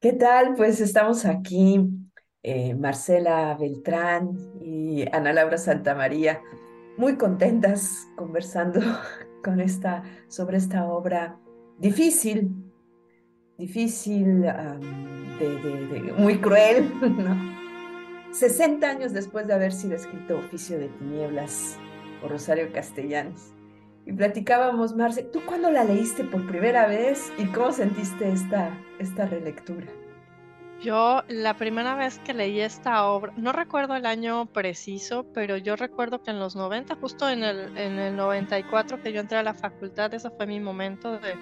¿Qué tal? Pues estamos aquí, eh, Marcela Beltrán y Ana Laura Santamaría, muy contentas conversando con esta, sobre esta obra difícil, difícil, muy cruel, ¿no? 60 años después de haber sido escrito Oficio de Tinieblas por Rosario Castellanos. Y platicábamos, Marce, ¿tú cuándo la leíste por primera vez y cómo sentiste esta, esta relectura? Yo la primera vez que leí esta obra, no recuerdo el año preciso, pero yo recuerdo que en los 90, justo en el, en el 94 que yo entré a la facultad, ese fue mi momento de,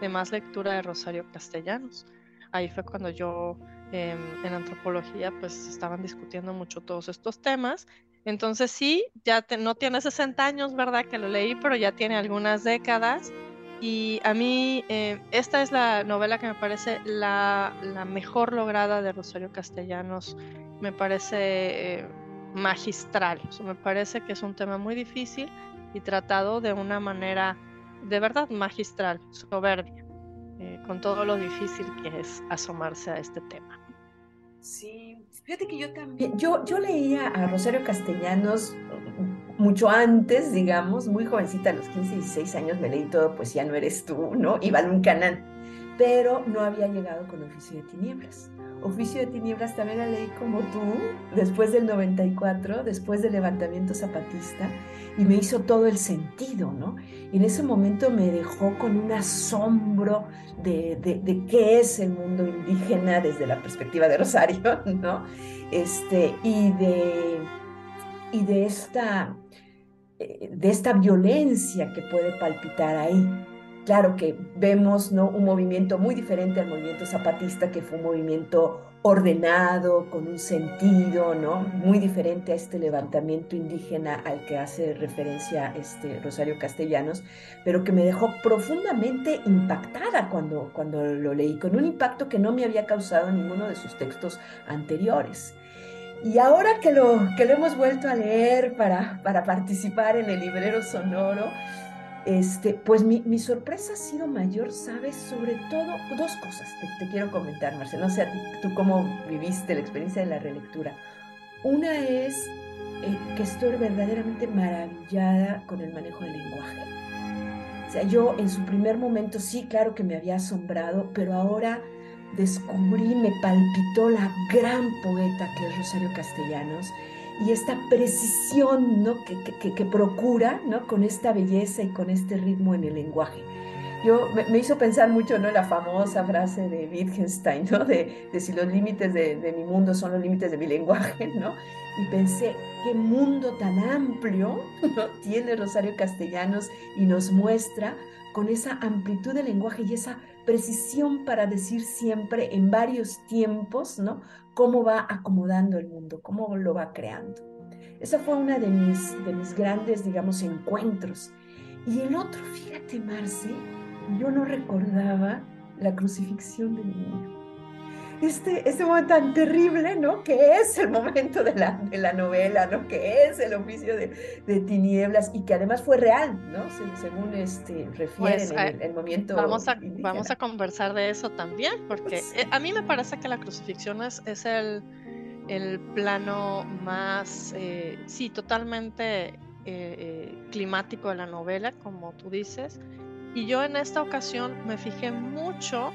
de más lectura de Rosario Castellanos. Ahí fue cuando yo em, en antropología pues estaban discutiendo mucho todos estos temas. Entonces sí, ya te- no tiene 60 años, ¿verdad? Que lo leí, pero ya tiene algunas décadas. Y a mí, eh, esta es la novela que me parece la, mejor lograda de Rosario Castellanos. Me parece eh, magistral. Me parece que es un tema muy difícil y tratado de una manera de verdad magistral, soberbia, eh, con todo lo difícil que es asomarse a este tema. Sí, fíjate que yo también, yo, yo leía a Rosario Castellanos mucho antes, digamos, muy jovencita, a los 15, 16 años me leí todo, pues ya no eres tú, ¿no? Y Balún Canán, pero no había llegado con Oficio de Tinieblas. Oficio de Tinieblas también la leí como tú, después del 94, después del levantamiento zapatista, y me hizo todo el sentido, ¿no? Y en ese momento me dejó con un asombro de, de, de qué es el mundo indígena desde la perspectiva de Rosario, ¿no? Este, y de, y de esta, eh, de esta violencia que puede palpitar ahí. Claro que vemos ¿no? un movimiento muy diferente al movimiento zapatista, que fue un movimiento ordenado, con un sentido, ¿no? Muy diferente a este levantamiento indígena al que hace referencia este Rosario Castellanos, pero que me dejó profundamente impactada cuando, cuando lo leí, con un impacto que no me había causado ninguno de sus textos anteriores. Y ahora que lo, que lo hemos vuelto a leer para, para participar en el librero sonoro, este, pues mi, mi sorpresa ha sido mayor, ¿sabes? Sobre todo dos cosas te, te quiero comentar, Marcelo. No sé a ti, tú cómo viviste la experiencia de la relectura. Una es eh, que estoy verdaderamente maravillada con el manejo del lenguaje. O sea, yo en su primer momento sí, claro que me había asombrado, pero ahora descubrí, me palpitó la gran poeta que es Rosario Castellanos y esta precisión ¿no? que, que, que, procura ¿no? con esta belleza y con este ritmo en el lenguaje. Yo me, me hizo pensar mucho ¿no? la famosa frase de Wittgenstein, ¿no? de, de si los límites de, de, mi mundo son los límites de mi lenguaje, ¿no? y pensé, qué mundo tan amplio ¿no? tiene Rosario Castellanos y nos muestra con esa amplitud de lenguaje y esa precisión para decir siempre en varios tiempos, ¿no? Cómo va acomodando el mundo, cómo lo va creando. Esa fue una de mis, de mis grandes, digamos, encuentros. Y el otro, fíjate, Marce, yo no recordaba la crucifixión del niño. Este, este momento tan terrible, ¿no? Que es el momento de la, de la novela, ¿no? Que es el oficio de, de, tinieblas y que además fue real, ¿no? Se, según este, refieren pues, eh, el, el, movimiento. Vamos a, vamos a conversar de eso también, porque sí. a mí me parece que la crucifixión es, es el, el plano más, eh, sí, totalmente eh, eh, climático de la novela, como tú dices. Y yo en esta ocasión me fijé mucho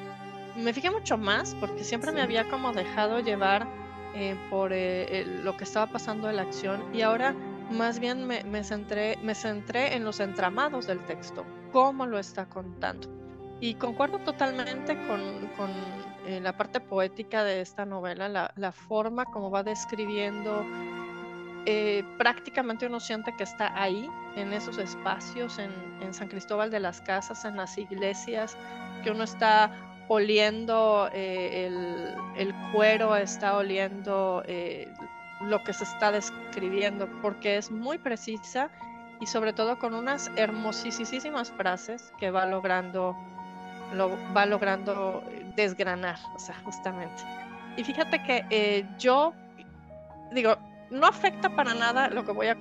me fijé mucho más porque siempre sí. me había como dejado llevar eh, por eh, el, lo que estaba pasando en la acción y ahora más bien me, me, centré, me centré en los entramados del texto, cómo lo está contando. Y concuerdo totalmente con, con eh, la parte poética de esta novela, la, la forma como va describiendo, eh, prácticamente uno siente que está ahí, en esos espacios, en, en San Cristóbal de las Casas, en las iglesias, que uno está oliendo eh, el, cuero, está oliendo eh, lo que se está describiendo, porque es muy precisa y sobre todo con unas hermosísimas frases que va logrando, lo, va logrando desgranar, o sea, justamente. Y fíjate que eh, yo, digo, no afecta para nada lo que voy a,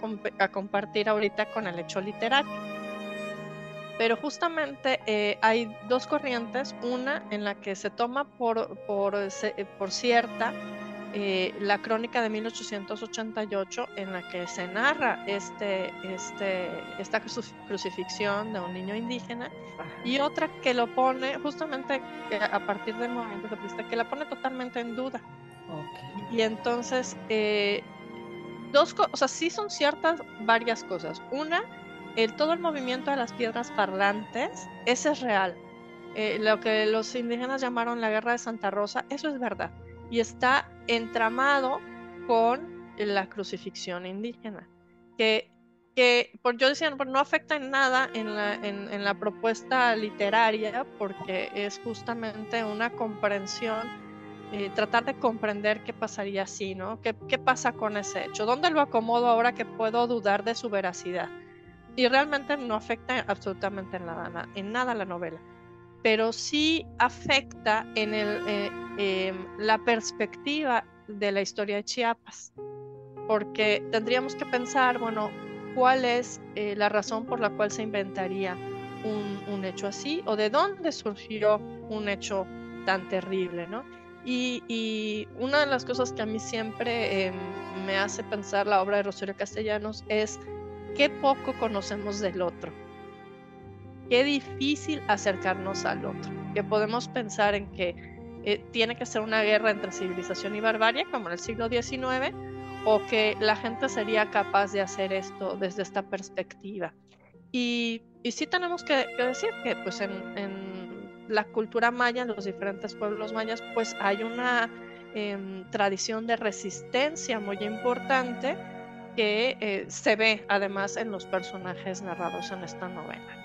compartir ahorita con el hecho literario. Pero justamente eh, hay dos corrientes, una en la que se toma por, por, por cierta eh, la crónica de 1888 en la que se narra este, este, esta crucifixión de un niño indígena y otra que lo pone justamente a partir del movimiento socialista, que la pone totalmente en duda. Y entonces, eh, dos cosas, o sea, sí son ciertas varias cosas. Una, el, todo el movimiento de las piedras parlantes, ese es real. Eh, lo que los indígenas llamaron la guerra de Santa Rosa, eso es verdad y está entramado con la crucifixión indígena, que, que por yo decía, no afecta en nada en la, en, la propuesta literaria, porque es justamente una comprensión, eh, tratar de comprender qué pasaría así, ¿no? ¿Qué, ¿Qué pasa con ese hecho? ¿Dónde lo acomodo ahora que puedo dudar de su veracidad? Y realmente no afecta absolutamente en nada, en nada la novela pero sí afecta en el, eh, em, la perspectiva de la historia de Chiapas, porque tendríamos que pensar, bueno, cuál es eh, la razón por la cual se inventaría un, hecho así o de dónde surgió un hecho tan terrible, ¿no? Y, una de las cosas que a mí siempre em, me hace pensar la obra de Rosario Castellanos es qué poco conocemos del otro qué difícil acercarnos al otro, que podemos pensar en que eh, tiene que ser una guerra entre civilización y barbarie, como en el siglo XIX, o que la gente sería capaz de hacer esto desde esta perspectiva. Y, y sí tenemos que, decir que pues en, la cultura maya, en los diferentes pueblos mayas, pues hay una em, tradición de resistencia muy importante que eh, se ve además en los personajes narrados en esta novela.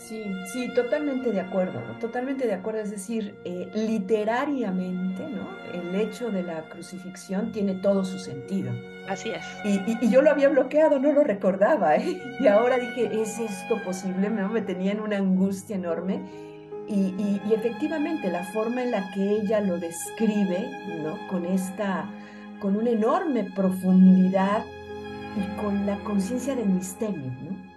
Sí, sí, totalmente de acuerdo, totalmente de acuerdo. Es decir, eh, literariamente, ¿no? El hecho de la crucifixión tiene todo su sentido. Así es. Y, yo lo había bloqueado, no lo recordaba, ¿eh? Y ahora dije, ¿es esto posible? ¿No? Me tenía en una angustia enorme. Y, y, efectivamente, la forma en la que ella lo describe, ¿no? Con esta, con una enorme profundidad y con la conciencia del misterio, ¿no?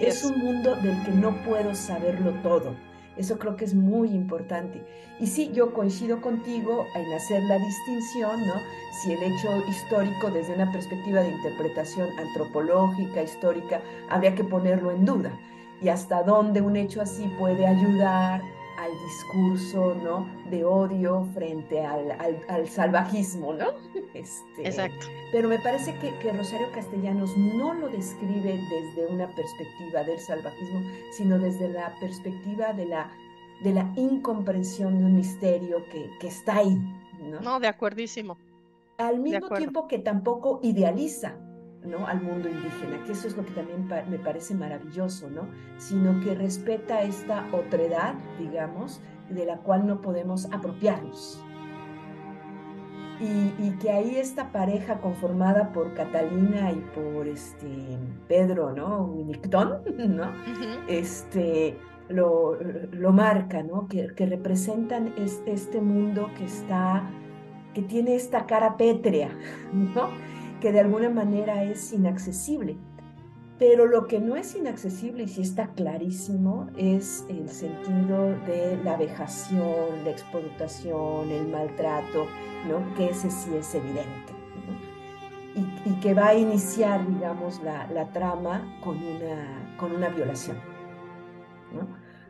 es, un mundo del que no puedo saberlo todo. Eso creo que es muy importante. Y sí, yo coincido contigo en hacer la distinción, ¿no? Si el hecho histórico desde una perspectiva de interpretación antropológica, histórica, habría que ponerlo en duda. Y hasta dónde un hecho así puede ayudar al discurso, ¿no? De odio frente al, salvajismo, ¿no? Este, Exacto. Pero me parece que, Rosario Castellanos no lo describe desde una perspectiva del salvajismo, sino desde la perspectiva de la, de la incomprensión de un misterio que, que está ahí, ¿no? No, de acuerdísimo. Al mismo tiempo que tampoco idealiza, ¿no? al mundo indígena, que eso es lo que también me parece maravilloso, ¿no? sino que respeta esta otredad, digamos, de la cual no podemos apropiarnos. Y, que ahí esta pareja conformada por Catalina y por este Pedro, ¿no? Winnicton, ¿no? Este lo, lo, marca, ¿no? Que, que representan este mundo que está, que tiene esta cara pétrea, ¿no? Que de alguna manera es inaccesible. Pero lo que no es inaccesible y sí está clarísimo es el sentido de la vejación, la explotación, el maltrato, ¿no? que ese sí es evidente. Y, que va a iniciar, digamos, la, la, trama con una, con una violación.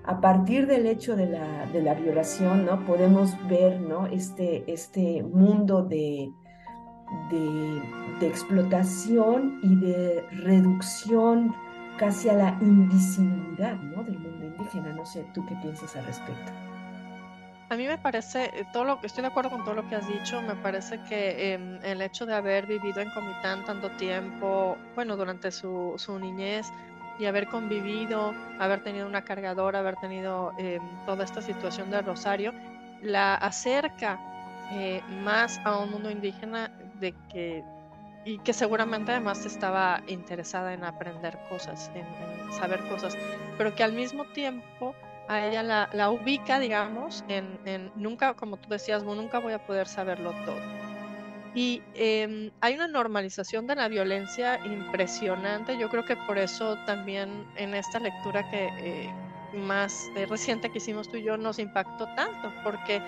A partir del hecho de la, de la violación, ¿no? podemos ver ¿no? este, este mundo de, de, explotación y de reducción casi a la invisibilidad ¿no? del mundo indígena. No sé, ¿tú qué piensas al respecto? A mí me parece, eh, todo lo que estoy de acuerdo con todo lo que has dicho, me parece que em, el hecho de haber vivido en Comitán tanto tiempo, bueno, durante su, su niñez y haber convivido, haber tenido una cargadora, haber tenido em, toda esta situación de Rosario, la acerca eh, más a un mundo indígena de que y que seguramente además estaba interesada en aprender cosas, en, saber cosas, pero que al mismo tiempo a ella la, la ubica, digamos, en, en, nunca, como tú decías, nunca voy a poder saberlo todo. Y em, hay una normalización de la violencia impresionante. Yo creo que por eso también en esta lectura que eh, más eh, reciente que hicimos tú y yo nos impactó tanto, porque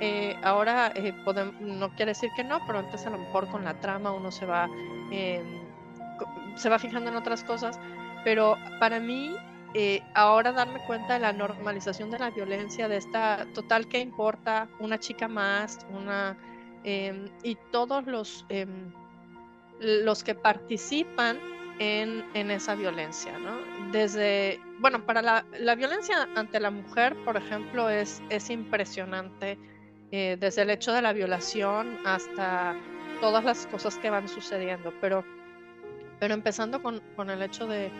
eh, ahora podemos, no quiere decir que no, pero antes a lo mejor con la trama uno se va, em, se va fijando en otras cosas. Pero para mí ahora darme cuenta de la normalización de la violencia, de esta total que importa una chica más, una Em, y todos los, em, los que participan en, en, esa violencia, ¿no? Desde, bueno, para la, la, violencia ante la mujer, por ejemplo, es, es impresionante, eh, desde el hecho de la violación hasta todas las cosas que van sucediendo, pero, pero empezando con, con el hecho de,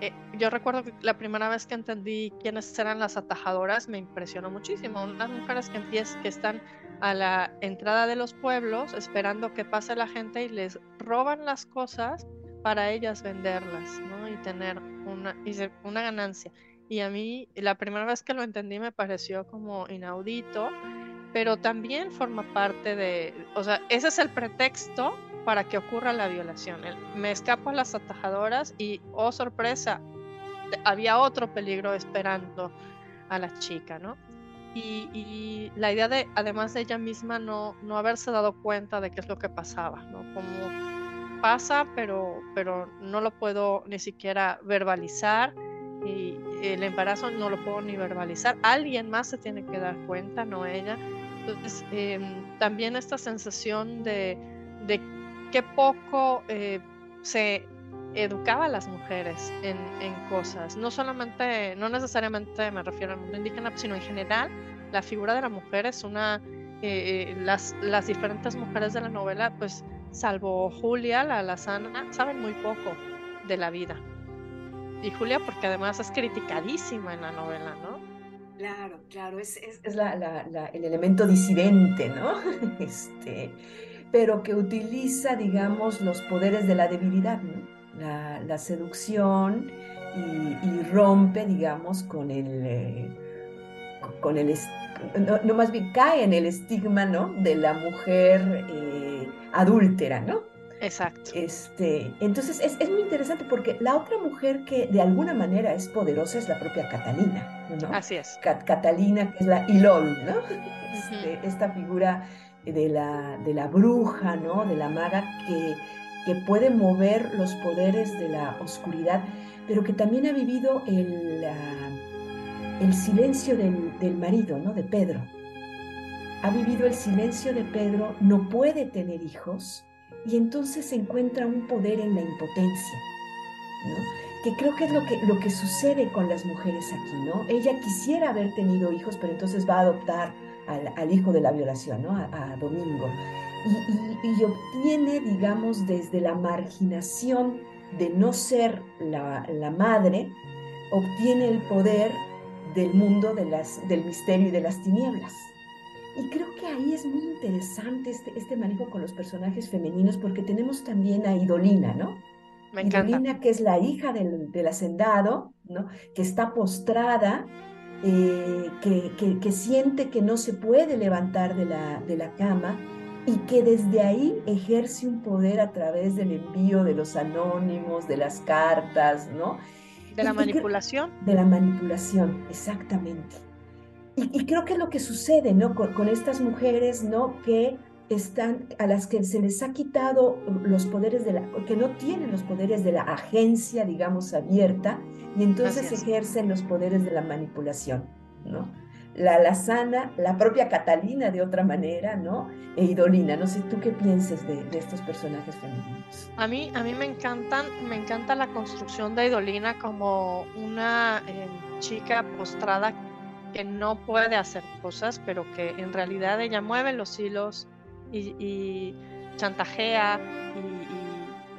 eh, yo recuerdo que la primera vez que entendí quiénes eran las atajadoras me impresionó muchísimo, unas mujeres que, empiezan, que están a la entrada de los pueblos esperando que pase la gente y les roban las cosas para ellas venderlas ¿no? y tener una, una ganancia. Y a mí la primera vez que lo entendí me pareció como inaudito, pero también forma parte de, o sea, ese es el pretexto para que ocurra la violación. me escapo a las atajadoras y, oh sorpresa, había otro peligro esperando a la chica, ¿no? Y, la idea de, además de ella misma, no, no haberse dado cuenta de qué es lo que pasaba, ¿no? Como pasa, pero, pero no lo puedo ni siquiera verbalizar y el embarazo no lo puedo ni verbalizar. Alguien más se tiene que dar cuenta, no ella. Entonces, em, también esta sensación de, de qué poco eh, se educaba a las mujeres en, cosas. No solamente, no necesariamente me refiero al mundo indígena, sino en general, la figura de la mujer es una. Eh, eh, las, las diferentes mujeres de la novela, pues, salvo Julia, la alazana, saben muy poco de la vida. Y Julia, porque además es criticadísima en la novela, ¿no? Claro, claro, es, el elemento disidente, ¿no? Este, pero que utiliza, digamos, los poderes de la debilidad, ¿no? la, seducción y, rompe, digamos, con el, eh, con el no, más bien cae en el estigma, ¿no? De la mujer eh, adúltera, ¿no? Exacto. Este, entonces es, es, muy interesante porque la otra mujer que de alguna manera es poderosa es la propia Catalina, ¿no? Así es. Catalina, que es la Ilol, ¿no? Este, esta figura de la, de la bruja, ¿no? De la maga que que puede mover los poderes de la oscuridad, pero que también ha vivido el, el silencio del, del, marido, ¿no? De Pedro. Ha vivido el silencio de Pedro, no puede tener hijos y entonces encuentra un poder en la impotencia, ¿no? Que creo que es lo que, lo que sucede con las mujeres aquí, ¿no? Ella quisiera haber tenido hijos, pero entonces va a adoptar al, hijo de la violación, ¿no? A, Domingo y, obtiene, digamos, desde la marginación de no ser la, madre, obtiene el poder del mundo de las, del misterio y de las tinieblas. Y creo que ahí es muy interesante este, este manejo con los personajes femeninos porque tenemos también a Idolina, ¿no? Me encanta. Idolina, que es la hija del, del hacendado, ¿no? Que está postrada, eh, que, que, que, siente que no se puede levantar de la, de la cama y que desde ahí ejerce un poder a través del envío de los anónimos, de las cartas, ¿no? De la manipulación. de la manipulación, exactamente. Y, creo que es lo que sucede, ¿no? Con, estas mujeres, ¿no? Que están, a las que se les ha quitado los poderes de la, que no tienen los poderes de la agencia, digamos, abierta, y entonces ejercen los poderes de la manipulación, ¿no? la Lazana, la propia Catalina de otra manera, ¿no? E Idolina. No sé tú qué pienses de, estos personajes femeninos. A mí, a mí me encantan, me encanta la construcción de Idolina como una eh, chica postrada que no puede hacer cosas, pero que en realidad ella mueve los hilos y, chantajea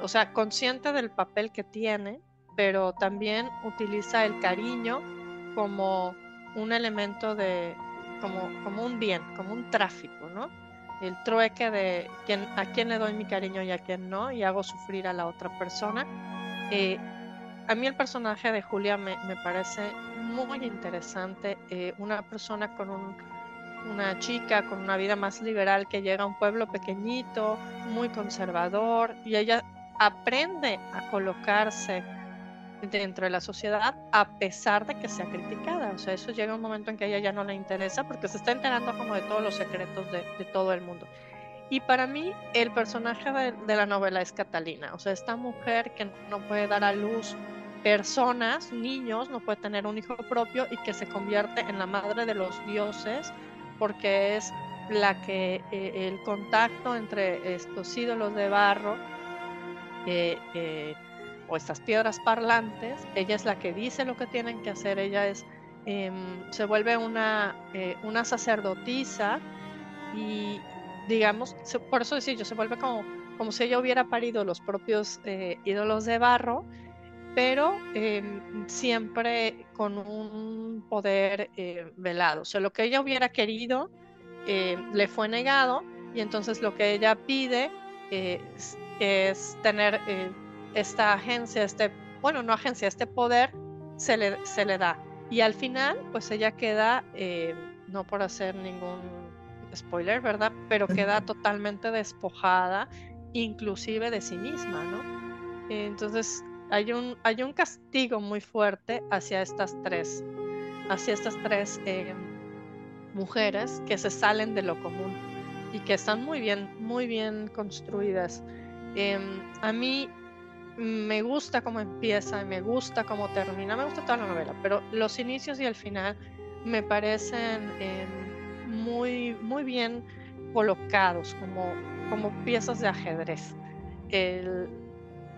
o sea, consciente del papel que tiene, pero también utiliza el cariño como un elemento de, como, un bien, como un tráfico, ¿no? El trueque de a quién le doy mi cariño y a quién no, y hago sufrir a la otra persona. Eh, a mí el personaje de Julia me parece muy interesante, eh, una persona con un, una chica con una vida más liberal que llega a un pueblo pequeñito, muy conservador, y ella aprende a colocarse dentro de la sociedad a pesar de que sea criticada. O sea, eso llega un momento en que a ella ya no le interesa porque se está enterando como de todos los secretos de, todo el mundo. Y para mí el personaje de, la novela es Catalina, o sea, esta mujer que no puede dar a luz personas, niños, no puede tener un hijo propio y que se convierte en la madre de los dioses porque es la que eh, el contacto entre estos ídolos de barro eh, eh, o estas piedras parlantes, ella es la que dice lo que tienen que hacer, ella es, em, se vuelve una, una sacerdotisa y digamos, por eso decir, yo se vuelve como, como si ella hubiera parido los propios ídolos de barro, pero em, siempre con un poder eh, velado. O sea, lo que ella hubiera querido le fue negado y entonces lo que ella pide es, es tener esta agencia, este, bueno, no agencia, este poder se le, se le da. Y al final, pues ella queda, eh, no por hacer ningún spoiler, ¿verdad? Pero queda totalmente despojada, inclusive de sí misma, ¿no? Entonces, hay un, hay un castigo muy fuerte hacia estas tres, hacia estas tres eh, mujeres que se salen de lo común y que están muy bien, muy bien construidas. Em, a mí me gusta cómo empieza y me gusta cómo termina, me gusta toda la novela, pero los inicios y el final me parecen em, muy, muy bien colocados, como, como piezas de ajedrez. El...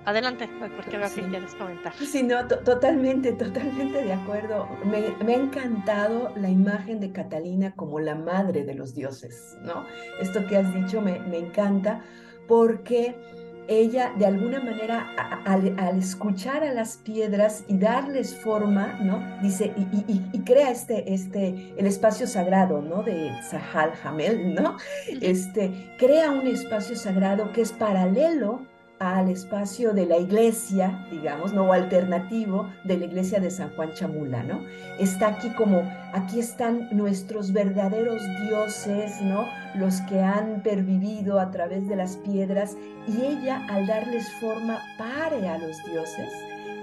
Adelante, porque veo que quieres comentar. Sí, no, totalmente, totalmente de acuerdo. Me, me, ha encantado la imagen de Catalina como la madre de los dioses, ¿no? Esto que has dicho me, me encanta porque ella de alguna manera al, escuchar a las piedras y darles forma, ¿no? Dice, y, crea este, este, el espacio sagrado, ¿no? De Sahal Hamel, ¿no? Este, crea un espacio sagrado que es paralelo al espacio de la iglesia, digamos, ¿no? o alternativo de la iglesia de San Juan Chamula, ¿no? Está aquí como, aquí están nuestros verdaderos dioses, ¿no? Los que han pervivido a través de las piedras y ella al darles forma pare a los dioses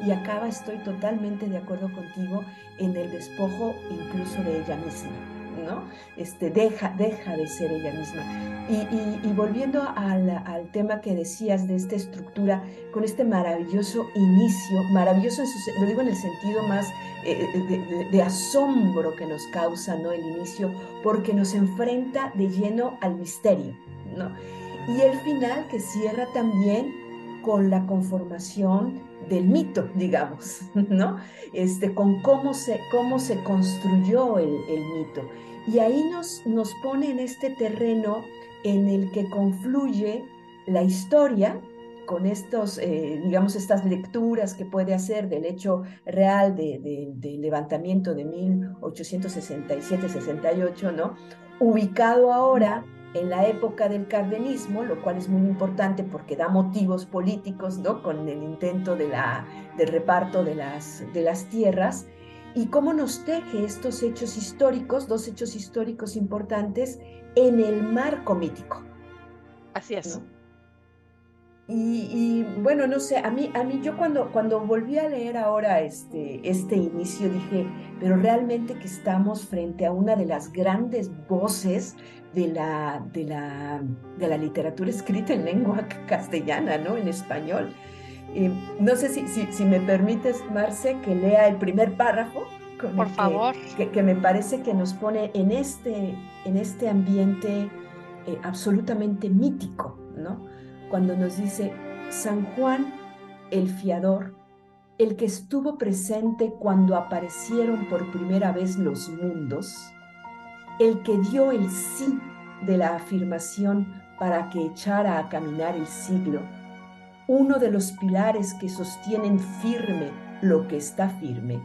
y acaba, estoy totalmente de acuerdo contigo, en el despojo incluso de ella misma. ¿No? Este, deja, deja de ser ella misma. Y, volviendo al, tema que decías de esta estructura, con este maravilloso inicio, maravilloso, lo digo en el sentido más eh, eh, de, asombro que nos causa ¿no? el inicio, porque nos enfrenta de lleno al misterio. ¿no? Y el final que cierra también con la conformación del mito, digamos, ¿no? Este, con cómo se, cómo se construyó el, el mito. Y ahí nos, nos pone en este terreno en el que confluye la historia con estos, eh, digamos, estas lecturas que puede hacer del hecho real del de, levantamiento de 1867-68, ¿no? Ubicado ahora en la época del cardenismo, lo cual es muy importante porque da motivos políticos, ¿no? Con el intento de la, del reparto de las, de las tierras, y cómo nos teje estos hechos históricos, dos hechos históricos importantes, en el marco mítico. Así es. Y, bueno, no sé, a mí, a mí yo cuando, cuando volví a leer ahora este, este inicio dije, pero realmente que estamos frente a una de las grandes voces de la, de la, de la literatura escrita en lengua castellana, ¿no? En español no sé si, si, me permites, Marce, que lea el primer párrafo. Por favor. Que, me parece que nos pone en este, en este ambiente eh, absolutamente mítico. Cuando nos dice, San Juan, el fiador, el que estuvo presente cuando aparecieron por primera vez los mundos, el que dio el sí de la afirmación para que echara a caminar el siglo, uno de los pilares que sostienen firme lo que está firme.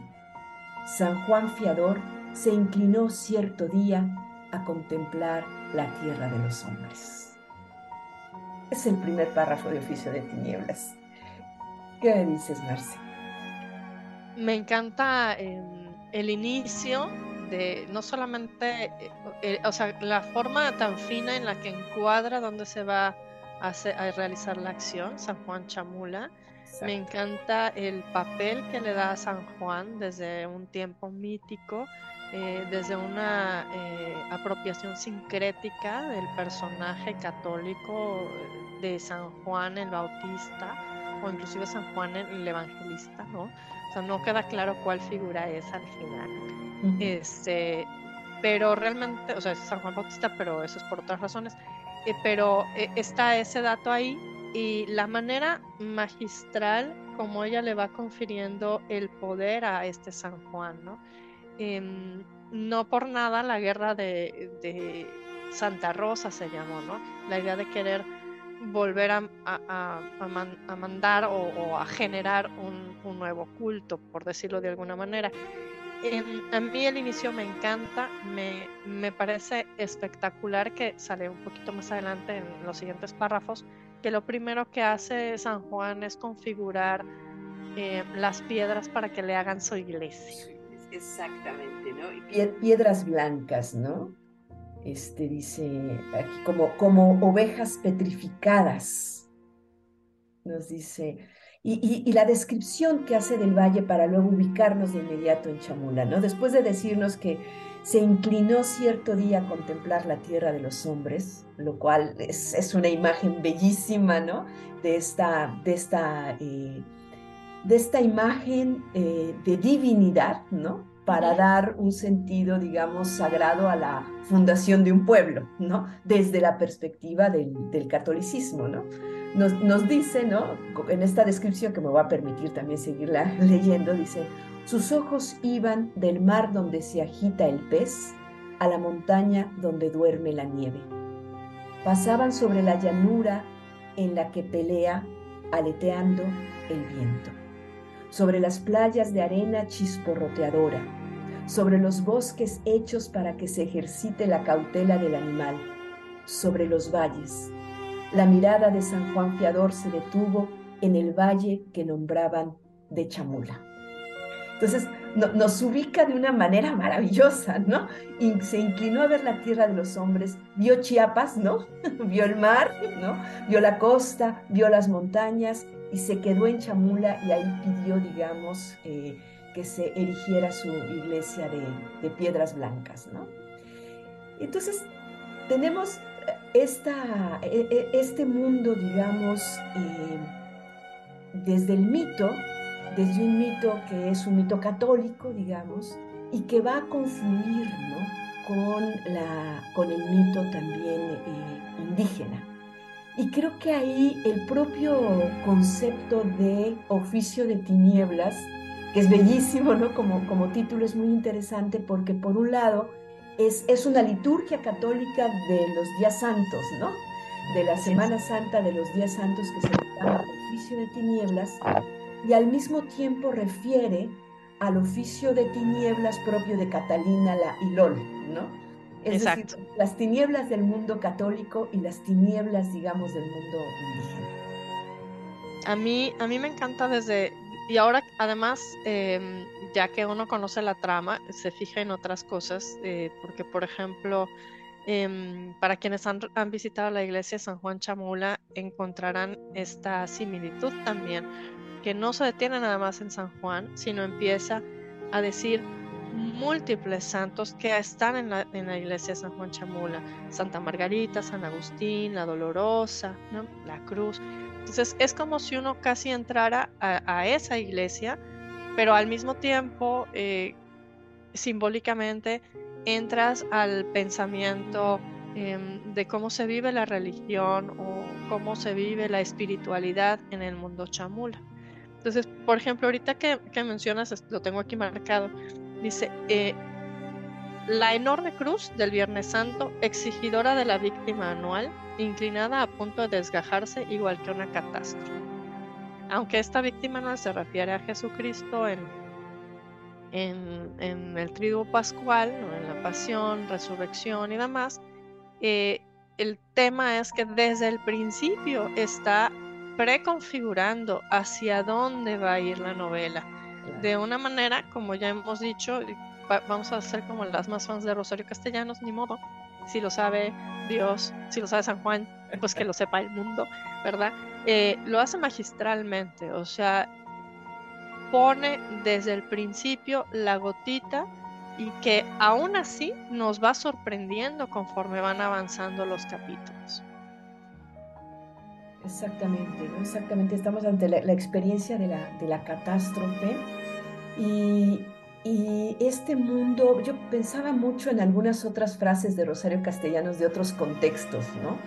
San Juan Fiador se inclinó cierto día a contemplar la tierra de los hombres. Es el primer párrafo de Oficio de Tinieblas. ¿Qué dices, Marce? Me encanta em, el inicio de no solamente, eh, eh, o sea, la forma tan fina en la que encuadra donde se va a, a realizar la acción, San Juan Chamula. Me encanta el papel que le da a San Juan desde un tiempo mítico, eh, desde una apropiación sincrética del personaje católico de San Juan el Bautista o inclusive San Juan el Evangelista, ¿no? O sea, no queda claro cuál figura es al final. Este, pero realmente, o sea, es San Juan Bautista, pero eso es por otras razones. Eh, pero eh, está ese dato ahí y la manera magistral como ella le va confiriendo el poder a este San Juan, ¿no? Em, no por nada la guerra de, Santa Rosa se llamó, ¿no? La idea de querer volver a, mandar o, a generar un, nuevo culto, por decirlo de alguna manera a mí el inicio me encanta, me, me, parece espectacular que sale un poquito más adelante en los siguientes párrafos, que lo primero que hace San Juan es configurar eh, las piedras para que le hagan su iglesia. Exactamente, ¿no? Y piedras blancas, ¿no? Este dice aquí como, como ovejas petrificadas. Nos dice, y, la descripción que hace del valle para luego ubicarnos de inmediato en Chamula, ¿no? Después de decirnos que se inclinó cierto día a contemplar la tierra de los hombres, lo cual es, una imagen bellísima, ¿no? De esta, de esta, eh, de esta imagen eh, de divinidad, ¿no? Para dar un sentido, digamos, sagrado a la fundación de un pueblo, ¿no? Desde la perspectiva del, del catolicismo, ¿no? nos, dice, ¿no? En esta descripción que me va a permitir también seguirla leyendo, dice, sus ojos iban del mar donde se agita el pez a la montaña donde duerme la nieve. Pasaban sobre la llanura en la que pelea, aleteando el viento, sobre las playas de arena chisporroteadora, sobre los bosques hechos para que se ejercite la cautela del animal, sobre los valles, la mirada de San Juan Fiador se detuvo en el valle que nombraban de Chamula. Entonces nos ubica de una manera maravillosa, ¿no? Y se inclinó a ver la tierra de los hombres, vio Chiapas, ¿no? vio el mar, ¿no? Vio la costa, vio las montañas y se quedó en Chamula y ahí pidió, digamos, eh, que se erigiera su iglesia de, piedras blancas, ¿no? Entonces tenemos esta, e, e, este mundo, digamos, eh, desde el mito, desde un mito que es un mito católico, digamos, y que va a confluir con, la, con el mito también eh, indígena. Y creo que ahí el propio concepto de oficio de tinieblas, que es bellísimo, ¿no? Como, como título es muy interesante porque por un lado es, una liturgia católica de los días santos, ¿no? De la Semana Santa de los días santos que se llama oficio de tinieblas y al mismo tiempo refiere al oficio de tinieblas propio de Catalina la Ilol, ¿no? Es decir, las tinieblas del mundo católico y las tinieblas, digamos, del mundo indígena. A mí, a mí me encanta desde, y ahora además, em, ya que uno conoce la trama, se fija en otras cosas, eh, porque por ejemplo, em, para quienes han, visitado la iglesia de San Juan Chamula, encontrarán esta similitud también, que no se detiene nada más en San Juan, sino empieza a decir múltiples santos que están en la, iglesia de San Juan Chamula, Santa Margarita, San Agustín, la Dolorosa, la Cruz. Entonces es como si uno casi entrara a esa iglesia, pero al mismo tiempo, eh, simbólicamente, entras al pensamiento em, de cómo se vive la religión o cómo se vive la espiritualidad en el mundo chamula. Entonces, por ejemplo, ahorita que, mencionas, lo tengo aquí marcado, dice, eh, la enorme cruz del Viernes Santo, exigidora de la víctima anual, inclinada a punto de desgajarse igual que una catástrofe aunque esta víctima no se refiere a Jesucristo en, en, el triduo pascual, en la pasión, resurrección y demás, eh, el tema es que desde el principio está preconfigurando hacia dónde va a ir la novela. De una manera, como ya hemos dicho, vamos a ser como las más fans de Rosario Castellanos, ni modo. Si lo sabe Dios, si lo sabe San Juan, pues que lo sepa el mundo, ¿verdad? Eh, lo hace magistralmente, o sea, pone desde el principio la gotita y que aún así nos va sorprendiendo conforme van avanzando los capítulos. Exactamente, exactamente. Estamos ante la, experiencia de la, de la catástrofe y, y, este mundo, yo pensaba mucho en algunas otras frases de Rosario Castellanos de otros contextos, ¿no?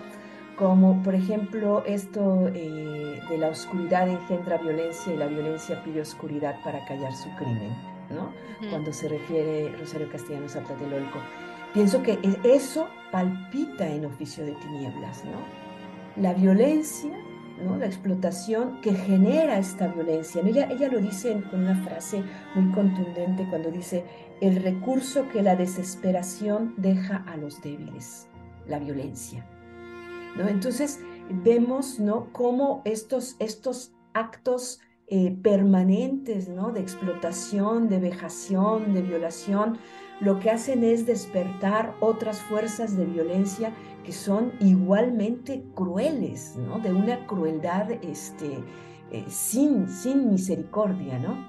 Como por ejemplo esto eh, de la oscuridad engendra violencia y la violencia pide oscuridad para callar su crimen, ¿no? Cuando se refiere Rosario Castellanos a Tlatelolco. Pienso que e, eso palpita en oficio de tinieblas, ¿no? La violencia, ¿no? la explotación que genera esta violencia. Ella, ella lo dice con una frase muy contundente cuando dice, el recurso que la desesperación deja a los débiles, la violencia. ¿no? Entonces vemos ¿no? cómo estos, estos actos eh, permanentes ¿no? de explotación, de vejación, de violación, lo que hacen es despertar otras fuerzas de violencia que son igualmente crueles, ¿no? De una crueldad este, eh, sin, sin misericordia, ¿no?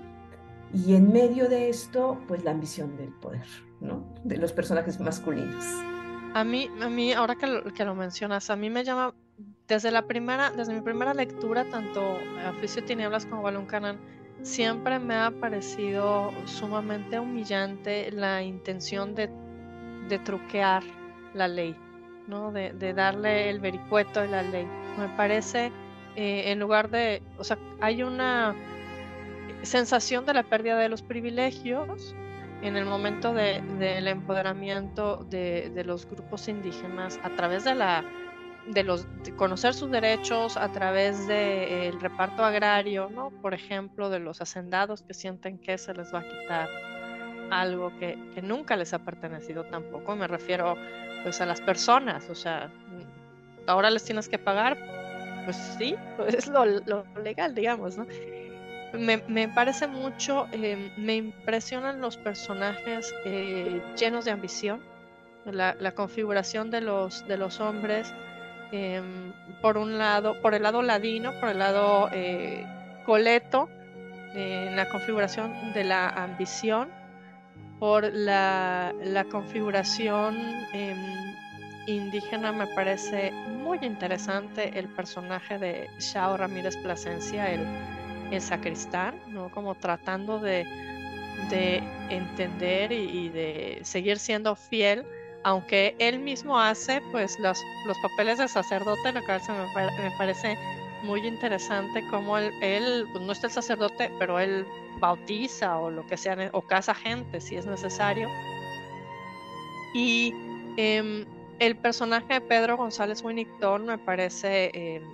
Y en medio de esto, pues la ambición del poder, ¿no? De los personajes masculinos. A mí, a mí ahora que lo, que lo mencionas, a mí me llama, desde la primera, desde mi primera lectura, tanto Oficio Tinieblas como Balón Canán, siempre me ha parecido sumamente humillante la intención de, de truquear la ley. ¿no? De, darle el vericueto de la ley. Me parece, eh, en lugar de, o sea, hay una sensación de la pérdida de los privilegios en el momento del empoderamiento de, los grupos indígenas a través de la de los conocer sus derechos a través del reparto agrario, ¿no? Por ejemplo, de los hacendados que sienten que se les va a quitar algo que, que nunca les ha pertenecido tampoco. Me refiero pues a las personas, o sea, ahora les tienes que pagar, pues sí, pues es lo, legal, digamos, ¿no? Me, parece mucho, em, me impresionan los personajes eh, llenos de ambición, la, configuración de los, de los hombres, em, por un lado, por el lado ladino, por el lado eh, coleto, en la configuración de la ambición, por la, configuración em, indígena me parece muy interesante el personaje de Shao Ramírez Plasencia, el, sacristán, ¿no? como tratando de, entender y, de seguir siendo fiel, aunque él mismo hace pues los, los papeles de sacerdote, lo cual me, me parece muy interesante como él, pues no es el sacerdote, pero él bautiza o lo que sea, o casa gente si es necesario. Y em, el personaje de Pedro González Winnington me parece em,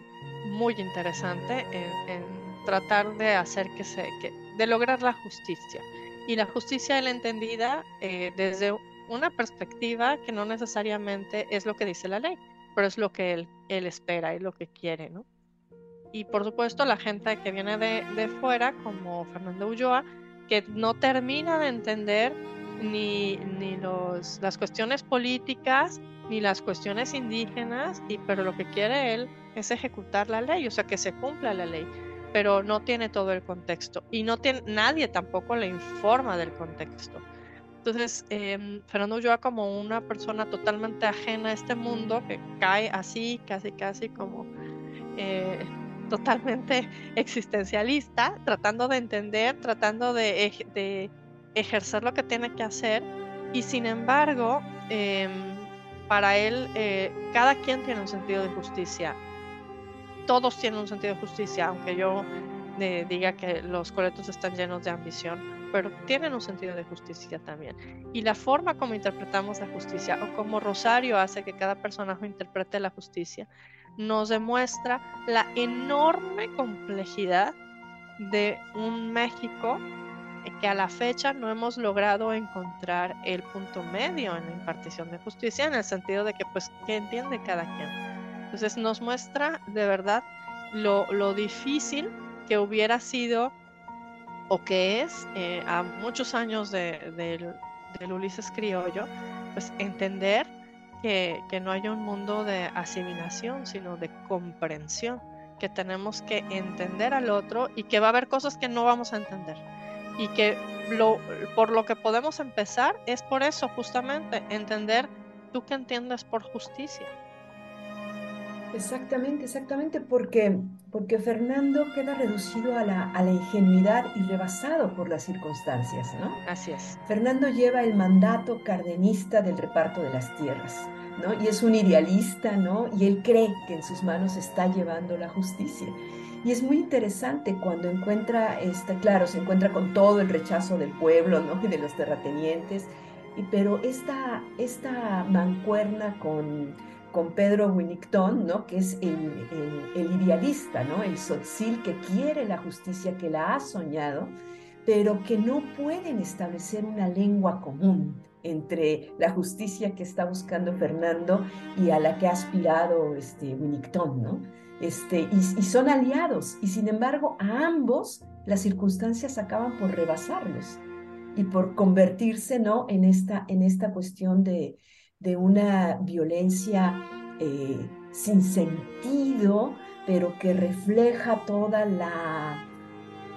muy interesante en, tratar de hacer que se, de lograr la justicia. Y la justicia él entendida eh, desde una perspectiva que no necesariamente es lo que dice la ley, pero es lo que él, él espera y lo que quiere, ¿no? y por supuesto la gente que viene de, fuera, como Fernando Ulloa, que no termina de entender ni, ni los, las cuestiones políticas ni las cuestiones indígenas, y, pero lo que quiere él es ejecutar la ley, o sea, que se cumpla la ley, pero no tiene todo el contexto y no tiene, nadie tampoco le informa del contexto. Entonces, eh, Fernando Ulloa como una persona totalmente ajena a este mundo, que cae así, casi, casi como... Eh, totalmente existencialista, tratando de entender, tratando de, ejercer lo que tiene que hacer. Y sin embargo, em, para él, eh, cada quien tiene un sentido de justicia. Todos tienen un sentido de justicia, aunque yo eh, diga que los coletos están llenos de ambición, pero tienen un sentido de justicia también. Y la forma como interpretamos la justicia o como Rosario hace que cada personaje interprete la justicia nos demuestra la enorme complejidad de un México que a la fecha no hemos logrado encontrar el punto medio en la impartición de justicia en el sentido de que pues que entiende cada quien. Entonces nos muestra de verdad lo, lo difícil que hubiera sido o que es eh, a muchos años de, del Ulises criollo, pues entender que, que, no hay un mundo de asimilación, sino de comprensión, que tenemos que entender al otro y que va a haber cosas que no vamos a entender. Y que lo, por lo que podemos empezar es por eso, justamente, entender tú que entiendes por justicia. Exactamente, exactamente, porque, porque Fernando queda reducido a la, a la ingenuidad y rebasado por las circunstancias, ¿no? Así es. Fernando lleva el mandato cardenista del reparto de las tierras, ¿no? Y es un idealista, ¿no? Y él cree que en sus manos está llevando la justicia. Y es muy interesante cuando encuentra, este, claro, se encuentra con todo el rechazo del pueblo, ¿no? Y de los terratenientes, y, pero esta, esta mancuerna con con Pedro Winnington, ¿no? que es el, idealista, ¿no? el sotzil que quiere la justicia, que la ha soñado, pero que no pueden establecer una lengua común entre la justicia que está buscando Fernando y a la que ha aspirado este, Winnington, ¿no? Este, y, son aliados, y sin embargo a ambos las circunstancias acaban por rebasarlos y por convertirse ¿no? en, esta, en esta cuestión de, de una violencia eh, sin sentido, pero que refleja toda la,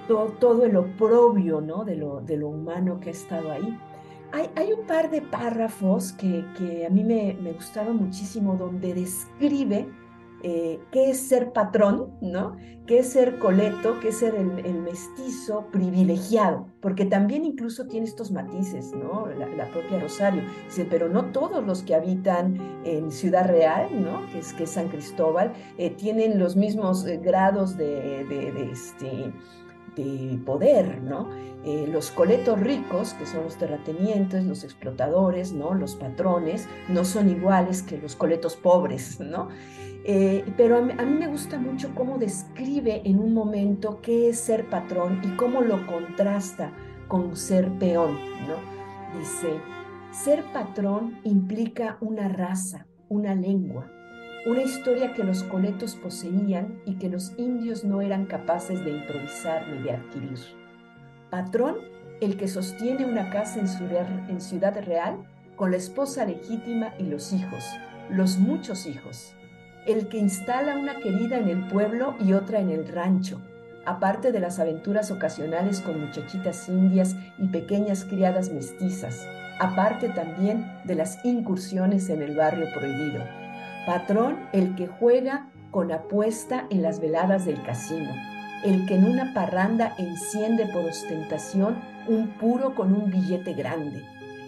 todo, el oprobio ¿no? de, lo, de lo humano que ha estado ahí. Hay, hay un par de párrafos que, que a mí me, me gustaron muchísimo donde describe eh, qué es ser patrón, ¿no? ¿Qué es ser coleto? ¿Qué es ser el, mestizo privilegiado? Porque también incluso tiene estos matices, ¿no? La, propia Rosario. Dice, pero no todos los que habitan en Ciudad Real, ¿no? Que es, que San Cristóbal, eh, tienen los mismos eh, grados de, este, de poder, ¿no? los coletos ricos, que son los terratenientes, los explotadores, ¿no? Los patrones, no son iguales que los coletos pobres, ¿no? Eh, pero a mí, me gusta mucho cómo describe en un momento qué es ser patrón y cómo lo contrasta con ser peón, ¿no? Dice, ser patrón implica una raza, una lengua, una historia que los coletos poseían y que los indios no eran capaces de improvisar ni de adquirir. Patrón, el que sostiene una casa en Ciudad Real con la esposa legítima y los hijos, los muchos hijos el que instala una querida en el pueblo y otra en el rancho, aparte de las aventuras ocasionales con muchachitas indias y pequeñas criadas mestizas, aparte también de las incursiones en el barrio prohibido. Patrón, el que juega con apuesta en las veladas del casino, el que en una parranda enciende por ostentación un puro con un billete grande,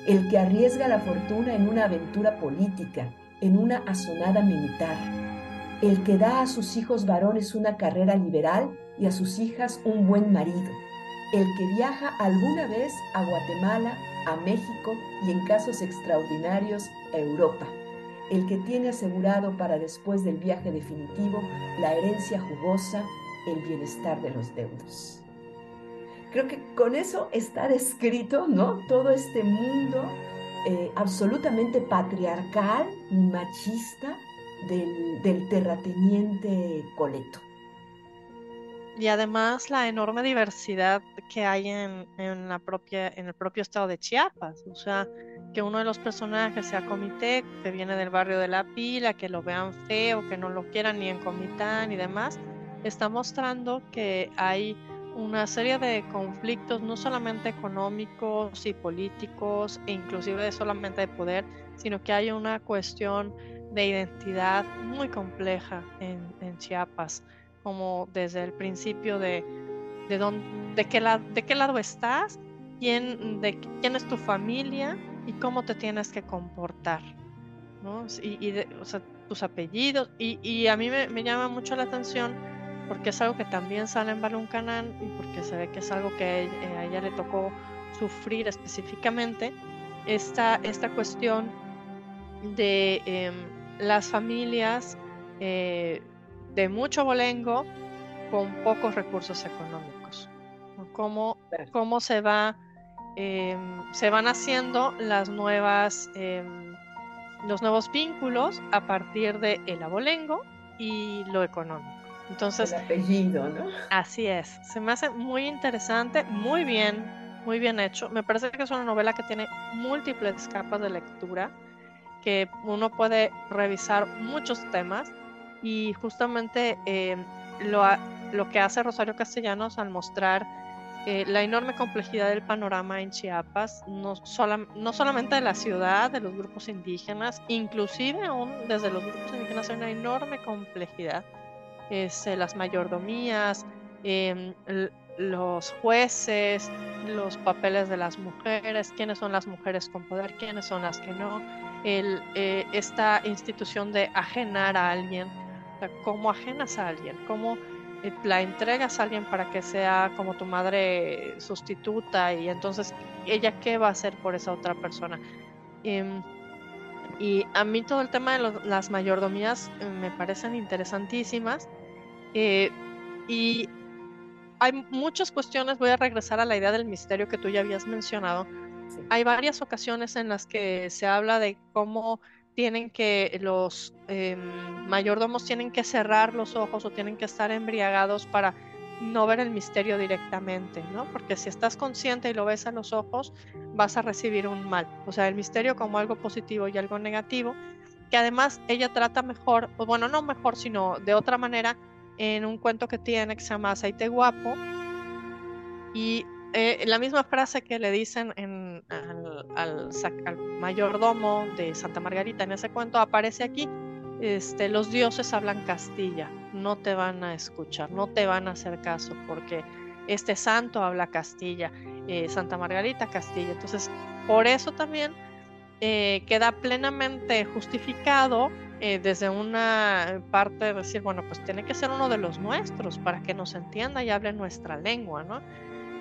el que arriesga la fortuna en una aventura política, en una asonada militar, el que da a sus hijos varones una carrera liberal y a sus hijas un buen marido, el que viaja alguna vez a Guatemala, a México y en casos extraordinarios a Europa, el que tiene asegurado para después del viaje definitivo la herencia jugosa, el bienestar de los deudos. Creo que con eso está descrito, ¿no? Todo este mundo eh, absolutamente patriarcal y machista del, terrateniente Coleto. Y además la enorme diversidad que hay en, la propia, en el propio estado de Chiapas. O sea, que uno de los personajes sea Comité, que viene del barrio de La Pila, que lo vean feo, que no lo quieran ni en Comitán y demás, está mostrando que hay una serie de conflictos, no solamente económicos y políticos, e inclusive solamente de poder, sino que hay una cuestión de identidad muy compleja en, Chiapas, como desde el principio de, de, de, qué, de qué lado estás, quién, de, quién es tu familia y cómo te tienes que comportar, ¿no? Y, o sea, tus apellidos, y, y a mí me, llama mucho la atención porque es algo que también sale en Balún Canán y porque se ve que es algo que a ella le tocó sufrir específicamente, esta, esta cuestión de... Em, las familias eh, de mucho bolengo con pocos recursos económicos. Cómo, cómo se, va, em, se van haciendo las nuevas, em, los nuevos vínculos a partir de el abolengo y lo económico. Entonces, el apellido, ¿no? Así es. Se me hace muy interesante, muy bien, muy bien hecho. Me parece que es una novela que tiene múltiples capas de lectura, que uno puede revisar muchos temas y justamente eh, lo, lo que hace Rosario Castellanos al mostrar eh, la enorme complejidad del panorama en Chiapas, no, no solamente de la ciudad, de los grupos indígenas, inclusive aún desde los grupos indígenas hay una enorme complejidad. Este, las mayordomías, em, los jueces, los papeles de las mujeres, quiénes son las mujeres con poder, quiénes son las que no, el, eh, esta institución de ajenar a alguien, cómo ajenas a alguien, cómo la entregas a alguien para que sea como tu madre sustituta y entonces ella qué va a hacer por esa otra persona. Em, y a mí todo el tema de las mayordomías eh, me parecen interesantísimas. Eh, y hay muchas cuestiones, voy a regresar a la idea del misterio que tú ya habías mencionado. Hay varias ocasiones en las que se habla de cómo tienen que, los em, mayordomos tienen que cerrar los ojos o tienen que estar embriagados para no ver el misterio directamente, ¿no? Porque si estás consciente y lo ves a los ojos, vas a recibir un mal. O sea, el misterio como algo positivo y algo negativo, que además ella trata mejor, bueno, no mejor, sino de otra manera, en un cuento que tiene que se llama Aceite Guapo. Y eh, la misma frase que le dicen al, mayordomo de Santa Margarita en ese cuento aparece aquí. Este, los dioses hablan Castilla, no te van a escuchar, no te van a hacer caso, porque este santo habla Castilla, eh, Santa Margarita Castilla. Entonces, por eso también eh, queda plenamente justificado desde una parte de decir, bueno, pues tiene que ser uno de los nuestros para que nos entienda y hable nuestra lengua, ¿no?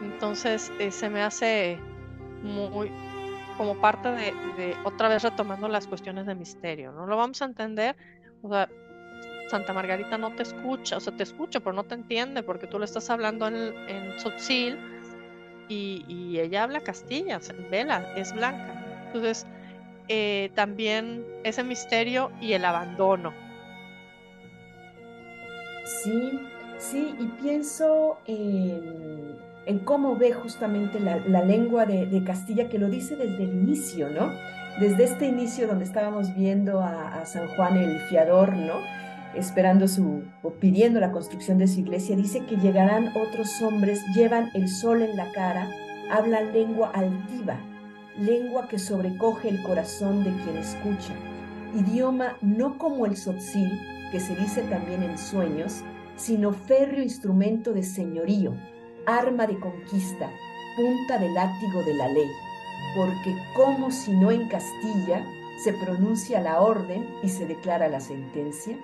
Entonces eh, se me hace muy como parte de, otra vez retomando las cuestiones de misterio, ¿no? Lo vamos a entender, o sea, Santa Margarita no te escucha, o sea, te escucha, pero no te entiende porque tú le estás hablando en, en Tzotzil y, ella habla castilla, vela, es blanca. Entonces, eh, también ese misterio y el abandono. Sí, sí, y pienso en en cómo ve justamente la, lengua de, Castilla, que lo dice desde el inicio, ¿no? Desde este inicio donde estábamos viendo a, San Juan el fiador, ¿no? Esperando su, o pidiendo la construcción de su iglesia, dice que llegarán otros hombres, llevan el sol en la cara, hablan lengua altiva, lengua que sobrecoge el corazón de quien escucha, idioma no como el sotzil, que se dice también en sueños, sino férreo instrumento de señorío, arma de conquista, punta de látigo de la ley, porque como si no en Castilla se pronuncia la orden y se declara la sentencia,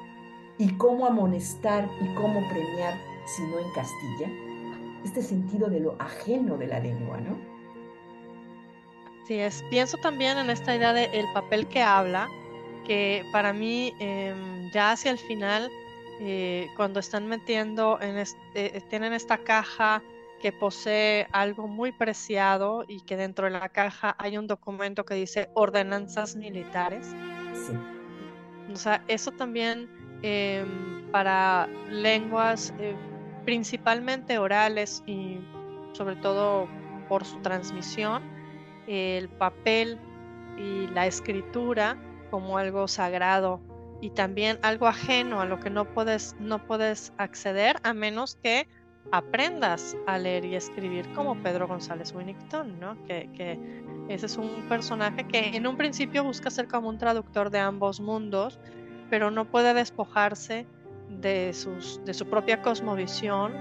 y cómo amonestar y cómo premiar si no en Castilla, este sentido de lo ajeno de la lengua, ¿no? Sí, es. Pienso también en esta idea del el papel que habla, que para mí em, ya hacia el final, eh, cuando están metiendo en este, tienen esta caja que posee algo muy preciado y que dentro de la caja hay un documento que dice ordenanzas militares. Sí. O sea, eso también em, para lenguas eh, principalmente orales y sobre todo por su transmisión, el papel y la escritura como algo sagrado y también algo ajeno a lo que no puedes, no puedes acceder a menos que aprendas a leer y escribir como Pedro González Winnington, ¿no? Que, ese es un personaje que en un principio busca ser como un traductor de ambos mundos, pero no puede despojarse de, sus, de su propia cosmovisión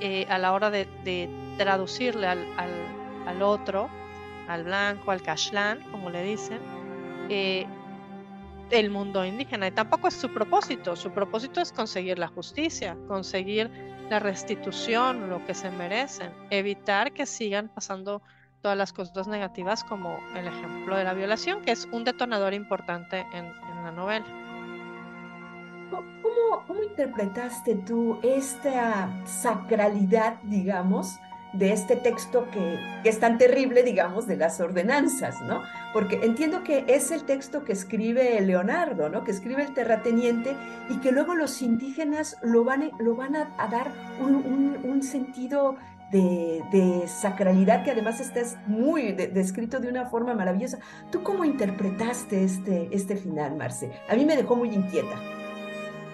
eh, a la hora de, traducirle al, al, otro, al blanco, al cashlán, como le dicen, eh, el mundo indígena. Y tampoco es su propósito. Su propósito es conseguir la justicia, conseguir la restitución, lo que se merecen, evitar que sigan pasando todas las cosas negativas como el ejemplo de la violación, que es un detonador importante en, la novela. ¿Cómo, ¿Cómo, interpretaste tú esta sacralidad, digamos, de este texto que, es tan terrible, digamos, de las ordenanzas, ¿no? Porque entiendo que es el texto que escribe Leonardo, ¿no? Que escribe el terrateniente y que luego los indígenas lo van, lo van a, dar un, sentido de, sacralidad que además está muy descrito de una forma maravillosa. ¿Tú cómo interpretaste este, este final, Marce? A mí me dejó muy inquieta.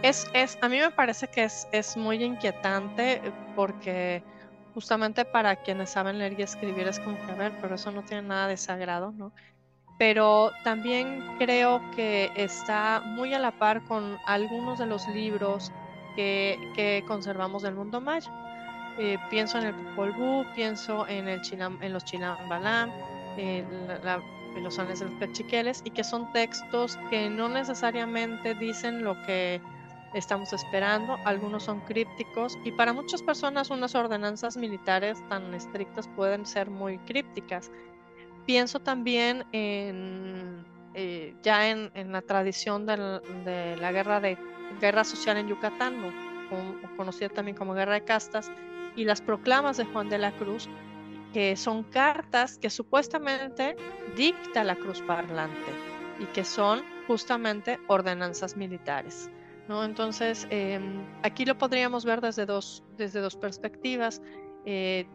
Es, es, a mí me parece que es, es muy inquietante porque justamente para quienes saben leer y escribir es como que, ver, pero eso no tiene nada de sagrado, ¿no? Pero también creo que está muy a la par con algunos de los libros que, conservamos del mundo maya. Eh, pienso en el Popol Vuh, pienso en, el los Chilambalam, en, en los Andes de los Pechiqueles, y que son textos que no necesariamente dicen lo que estamos esperando. Algunos son crípticos y para muchas personas unas ordenanzas militares tan estrictas pueden ser muy crípticas. Pienso también en eh, ya en, la tradición de la guerra de guerra social en Yucatán, conocida también como guerra de castas, y las proclamas de Juan de la Cruz, que son cartas que supuestamente dicta la cruz parlante y que son justamente ordenanzas militares. Entonces, em, aquí lo podríamos ver desde dos, desde dos perspectivas. Eh,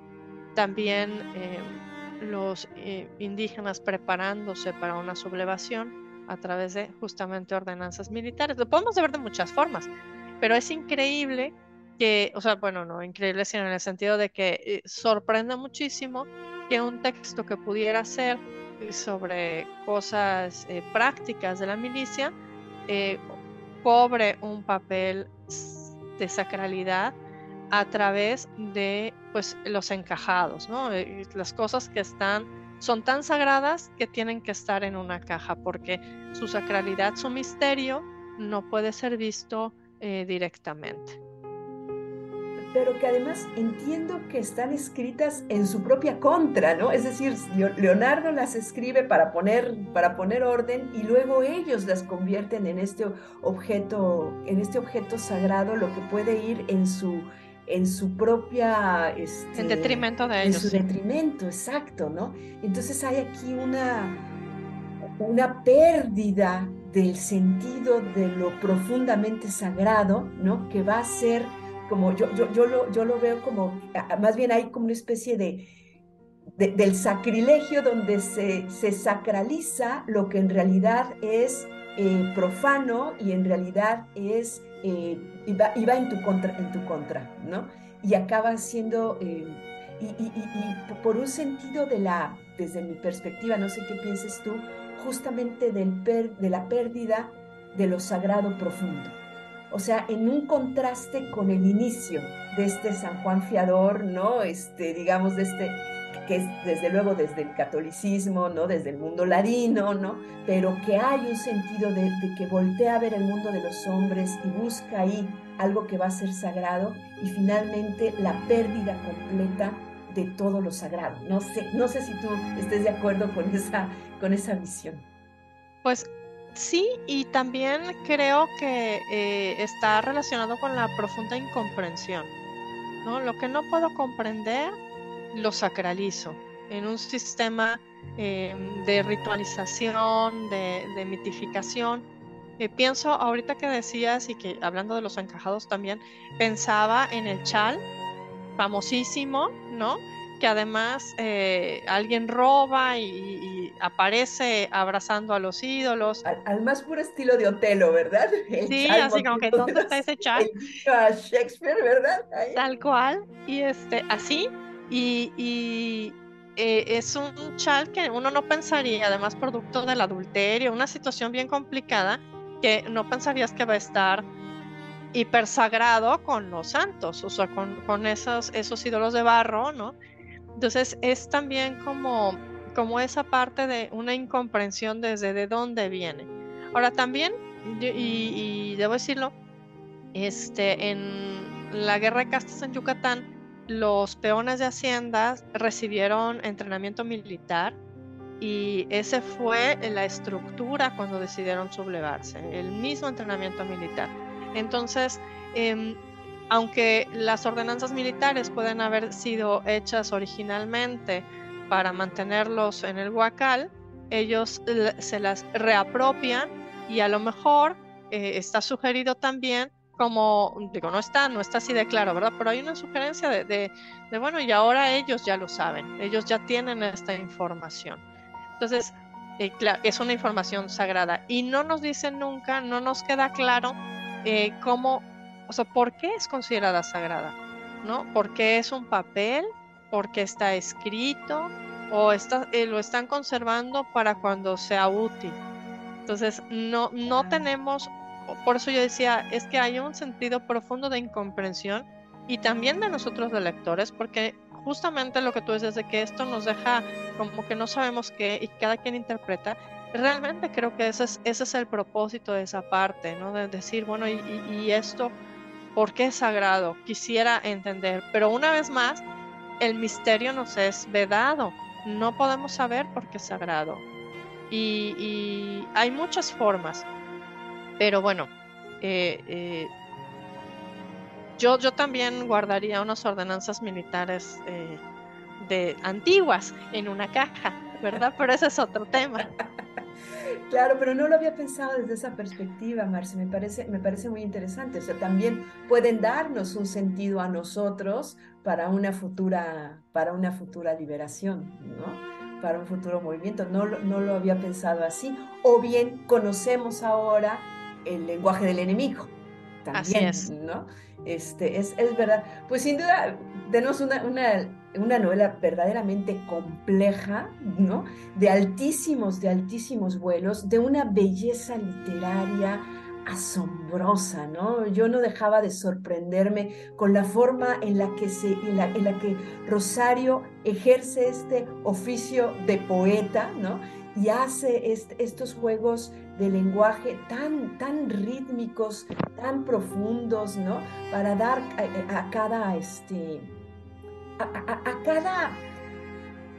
también em, los eh, indígenas preparándose para una sublevación a través de justamente ordenanzas militares. Lo podemos ver de muchas formas, pero es increíble que, o sea, bueno, no increíble, sino en el sentido de que eh, sorprende muchísimo que un texto que pudiera ser sobre cosas prácticas de la milicia cobre un papel de sacralidad a través de pues los encajados, ¿no? Eh, las cosas que están son tan sagradas que tienen que estar en una caja porque su sacralidad, su misterio no puede ser visto eh, directamente pero que además entiendo que están escritas en su propia contra, ¿no? Es decir, Leonardo las escribe para poner, para poner orden y luego ellos las convierten en este objeto, en este objeto sagrado, lo que puede ir en su, en su propia... Este, en detrimento de ellos. En su detrimento, exacto, ¿no? Entonces hay aquí una, una pérdida del sentido de lo profundamente sagrado, ¿no? Que va a ser como yo, yo, yo, lo, yo lo veo como, más bien hay como una especie de, del sacrilegio donde se, se, sacraliza lo que en realidad es eh, profano y en realidad es, eh, y, va, en, tu contra, en tu contra, ¿no? Y acaba siendo, eh, y, y, y, por un sentido de la, desde mi perspectiva, no sé qué pienses tú, justamente del de la pérdida de lo sagrado profundo o sea, en un contraste con el inicio de este San Juan Fiador, ¿no? Este, digamos, de este, que es desde luego desde el catolicismo, ¿no? Desde el mundo ladino, ¿no? Pero que hay un sentido de, de, que voltea a ver el mundo de los hombres y busca ahí algo que va a ser sagrado y finalmente la pérdida completa de todo lo sagrado. No sé, no sé si tú estés de acuerdo con esa, con esa visión. Pues Sí, y también creo que eh, está relacionado con la profunda incomprensión. ¿no? Lo que no puedo comprender, lo sacralizo en un sistema eh, de ritualización, de, mitificación. Eh, pienso, ahorita que decías y que hablando de los encajados también, pensaba en el chal, famosísimo, ¿no? que además eh, alguien roba y, aparece abrazando a los ídolos. Al, más puro estilo de Otelo, ¿verdad? sí, así como que ¿dónde está ese chat? A Shakespeare, ¿verdad? Tal cual, y este, así, y, eh, es un chal que uno no pensaría, además producto del adulterio, una situación bien complicada, que no pensarías que va a estar hipersagrado con los santos, o sea, con, con esos, esos ídolos de barro, ¿no? Entonces es también como, como esa parte de una incomprensión desde de dónde viene. Ahora también, y, debo decirlo, este, en la guerra de castas en Yucatán, los peones de hacienda recibieron entrenamiento militar y ese fue la estructura cuando decidieron sublevarse, el mismo entrenamiento militar. Entonces, em, aunque las ordenanzas militares pueden haber sido hechas originalmente para mantenerlos en el huacal, ellos se las reapropian y a lo mejor eh, está sugerido también como, digo, no está, no está así de claro, ¿verdad? Pero hay una sugerencia de, bueno, y ahora ellos ya lo saben, ellos ya tienen esta información. Entonces, eh, es una información sagrada y no nos dicen nunca, no nos queda claro eh, cómo, o sea, por qué es considerada sagrada, ¿no? Porque es un papel, porque está escrito o está, eh, lo están conservando para cuando sea útil. Entonces, no, no tenemos, por eso yo decía, es que hay un sentido profundo de incomprensión y también de nosotros de lectores, porque justamente lo que tú dices de que esto nos deja como que no sabemos qué y cada quien interpreta, realmente creo que ese es, ese es el propósito de esa parte, ¿no? De decir, bueno, y, y esto, ¿por qué es sagrado? Quisiera entender, pero una vez más, el misterio nos es vedado, no podemos saber por qué es sagrado. Y, hay muchas formas, pero bueno, eh, eh, yo, yo también guardaría unas ordenanzas militares eh, de antiguas en una caja, ¿verdad? Pero ese es otro tema. Claro, pero no lo había pensado desde esa perspectiva, Marce. Me parece, me parece muy interesante. O sea, también pueden darnos un sentido a nosotros para una futura, para una futura liberación, ¿no? Para un futuro movimiento. No, no lo había pensado así. O bien conocemos ahora el lenguaje del enemigo. También, así es. ¿no? Este, es, es verdad. Pues sin duda tenemos una, una una novela verdaderamente compleja, ¿no? De altísimos, de altísimos vuelos, de una belleza literaria asombrosa, ¿no? Yo no dejaba de sorprenderme con la forma en la que, se, en la, que Rosario ejerce este oficio de poeta, ¿no? Y hace estos juegos de lenguaje tan, tan rítmicos, tan profundos, ¿no? Para dar a, a cada, este, a, cada,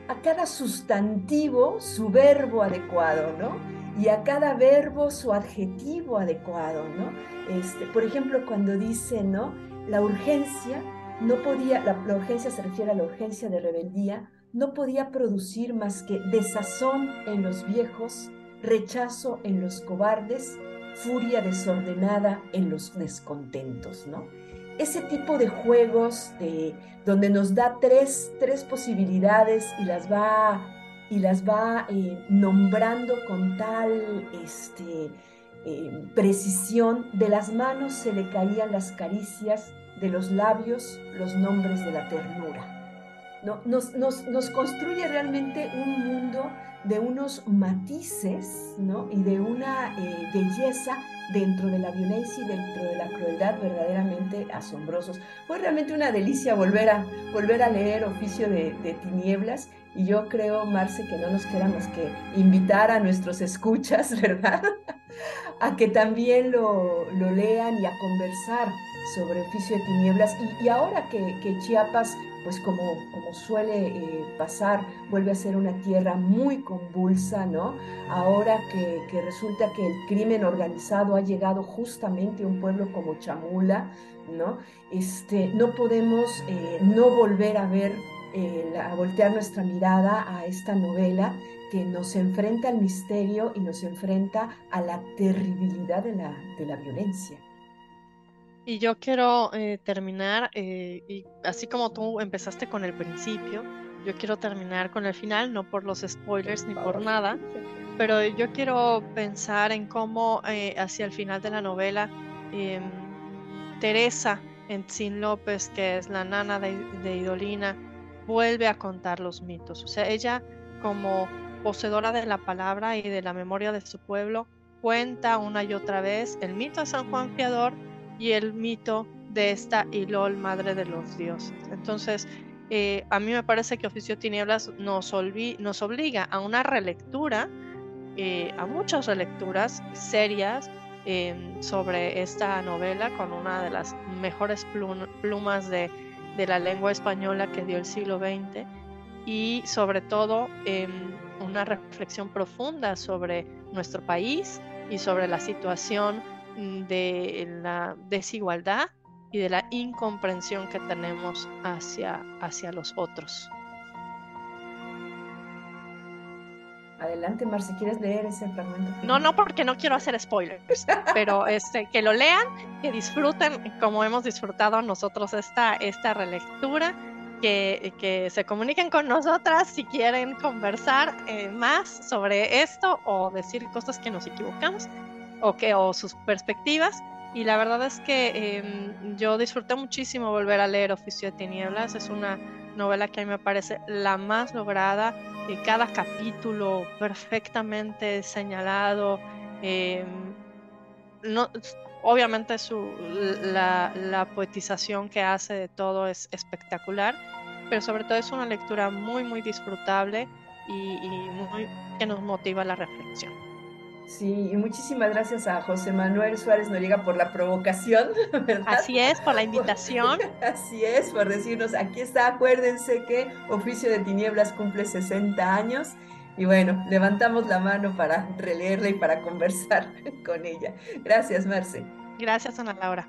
a cada sustantivo su verbo adecuado, ¿no? Y a cada verbo su adjetivo adecuado, ¿no? Este, por ejemplo, cuando dice, ¿no? La urgencia no podía, la, la urgencia se refiere a la urgencia de rebeldía, no podía producir más que desazón en los viejos, rechazo en los cobardes, furia desordenada en los descontentos, ¿no? Ese tipo de juegos de, donde nos da tres, tres posibilidades y las va, y las va eh, nombrando con tal este, eh, precisión, de las manos se le caían las caricias, de los labios los nombres de la ternura. ¿No? Nos, nos, nos construye realmente un mundo de unos matices ¿no? y de una eh, belleza dentro de la violencia y dentro de la crueldad verdaderamente asombrosos. Fue realmente una delicia volver a, volver a leer Oficio de, Tinieblas y yo creo, Marce, que no nos queda más que invitar a nuestros escuchas, ¿verdad? a que también lo, lo lean y a conversar sobre Oficio de Tinieblas. Y, ahora que Chiapas pues como, como suele eh, pasar, vuelve a ser una tierra muy convulsa, ¿no? Ahora que, resulta que el crimen organizado ha llegado justamente a un pueblo como Chamula, ¿no? Este, no podemos eh, no volver a ver, eh, a voltear nuestra mirada a esta novela que nos enfrenta al misterio y nos enfrenta a la terribilidad de la, de la violencia. Y yo quiero eh, terminar, eh, y así como tú empezaste con el principio, yo quiero terminar con el final, no por los spoilers ni por nada, pero yo quiero pensar en cómo eh, hacia el final de la novela, em, Teresa Encín López, que es la nana de, de Idolina, vuelve a contar los mitos. O sea, ella como poseedora de la palabra y de la memoria de su pueblo, cuenta una y otra vez el mito de San Juan Fiador y el mito de esta Ilol, madre de los dioses. Entonces, eh, a mí me parece que Oficio Tinieblas nos, nos obliga a una relectura, eh, a muchas relecturas serias em, sobre esta novela con una de las mejores plumas de, de, la lengua española que dio el siglo XX y sobre todo em, una reflexión profunda sobre nuestro país y sobre la situación de la desigualdad y de la incomprensión que tenemos hacia, hacia los otros. Adelante, Marce, ¿quieres leer ese fragmento? No, no, porque no quiero hacer spoilers, pero este, que lo lean, que disfruten como hemos disfrutado nosotros esta, esta relectura, que, que se comuniquen con nosotras si quieren conversar eh, más sobre esto o decir cosas que nos equivocamos o, que, o sus perspectivas. Y la verdad es que em, yo disfruté muchísimo volver a leer Oficio de Tinieblas. Es una novela que a mí me parece la más lograda cada capítulo perfectamente señalado. Em, no, obviamente su, la, poetización que hace de todo es espectacular, pero sobre todo es una lectura muy, muy disfrutable y, que nos motiva la reflexión. Sí, y muchísimas gracias a José Manuel Suárez Noriega por la provocación, ¿verdad? Así es, por la invitación. Así es, por decirnos, aquí está, acuérdense que Oficio de Tinieblas cumple 60 años y bueno, levantamos la mano para releerla y para conversar con ella. Gracias, Marce. Gracias, Ana Laura.